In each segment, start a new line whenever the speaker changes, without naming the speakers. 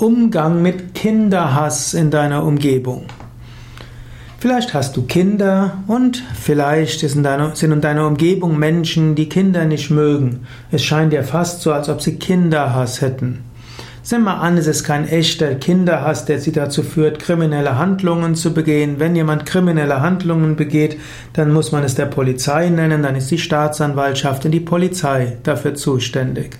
Umgang mit Kinderhass in deiner Umgebung. Vielleicht hast du Kinder und vielleicht sind in deiner Umgebung Menschen, die Kinder nicht mögen. Es scheint dir fast so, als ob sie Kinderhass hätten. Sieh mal an, es ist kein echter Kinderhass, der sie dazu führt, kriminelle Handlungen zu begehen. Wenn jemand kriminelle Handlungen begeht, dann muss man es der Polizei nennen, dann ist die Staatsanwaltschaft und die Polizei dafür zuständig.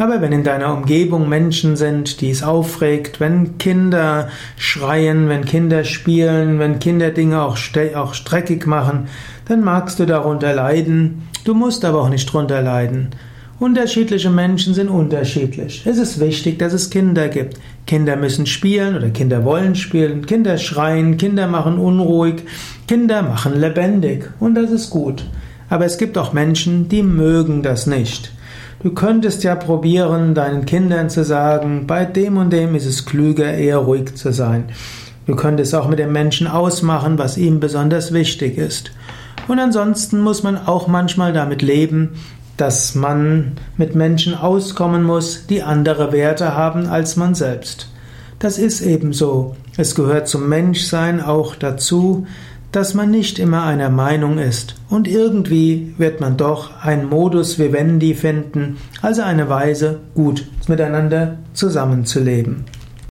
Aber wenn in deiner Umgebung Menschen sind, die es aufregt, wenn Kinder schreien, wenn Kinder spielen, wenn Kinder Dinge auch, auch streckig machen, dann magst du darunter leiden. Du musst aber auch nicht drunter leiden. Unterschiedliche Menschen sind unterschiedlich. Es ist wichtig, dass es Kinder gibt. Kinder müssen spielen oder Kinder wollen spielen. Kinder schreien, Kinder machen unruhig, Kinder machen lebendig. Und das ist gut. Aber es gibt auch Menschen, die mögen das nicht. Du könntest ja probieren, deinen Kindern zu sagen, bei dem und dem ist es klüger, eher ruhig zu sein. Du könntest auch mit dem Menschen ausmachen, was ihm besonders wichtig ist. Und ansonsten muss man auch manchmal damit leben, dass man mit Menschen auskommen muss, die andere Werte haben als man selbst. Das ist ebenso. Es gehört zum Menschsein auch dazu, dass man nicht immer einer Meinung ist und irgendwie wird man doch ein Modus vivendi finden, also eine Weise, gut miteinander zusammenzuleben.